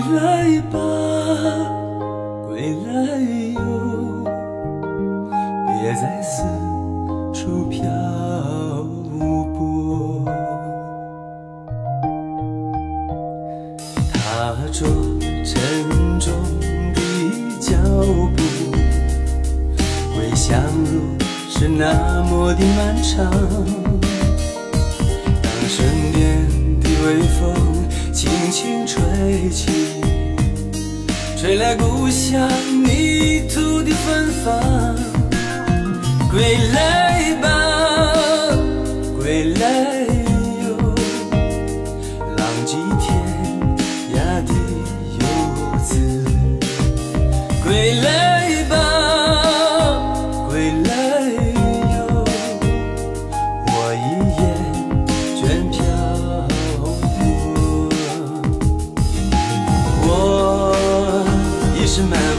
来吧，归来哟，别再四处飘轻吹起，吹来故乡泥土的芬芳。归来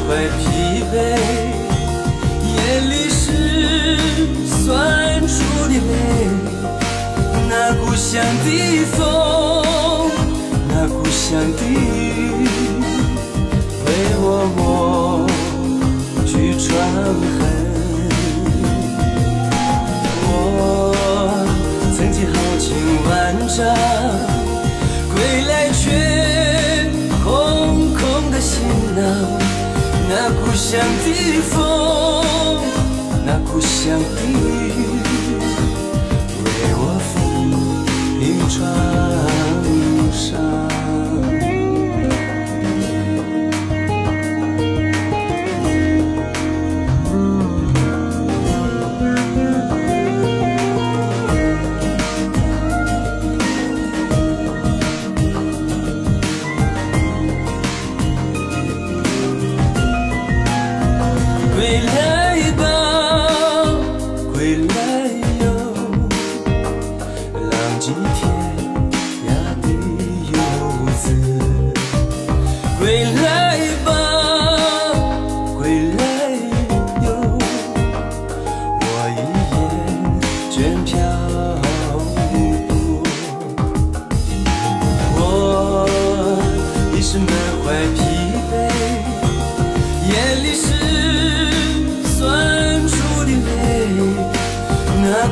是满怀疲惫，眼里是酸楚的泪。那故乡的风，那故乡的雨，为我抹去创痕。我曾经豪情万丈，归来却空空的行囊。那故乡的风，那故乡的雨，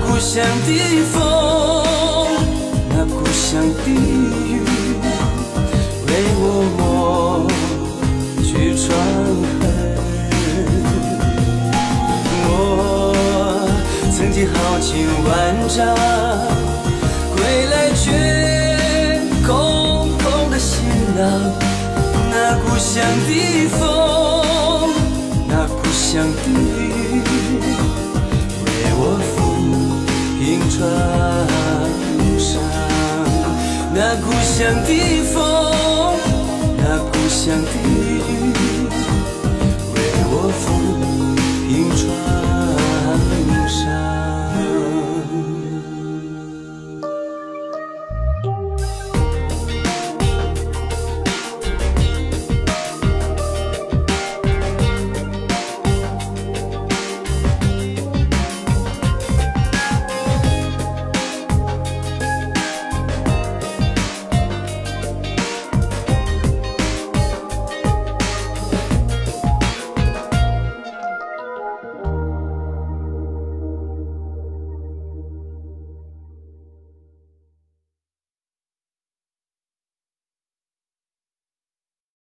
故乡的风，那故乡的雨，为我抹去创痕。我曾经豪情万丈，归来却空空的行囊。那故乡的风，那故乡的雨，为我迎春赏那故乡的风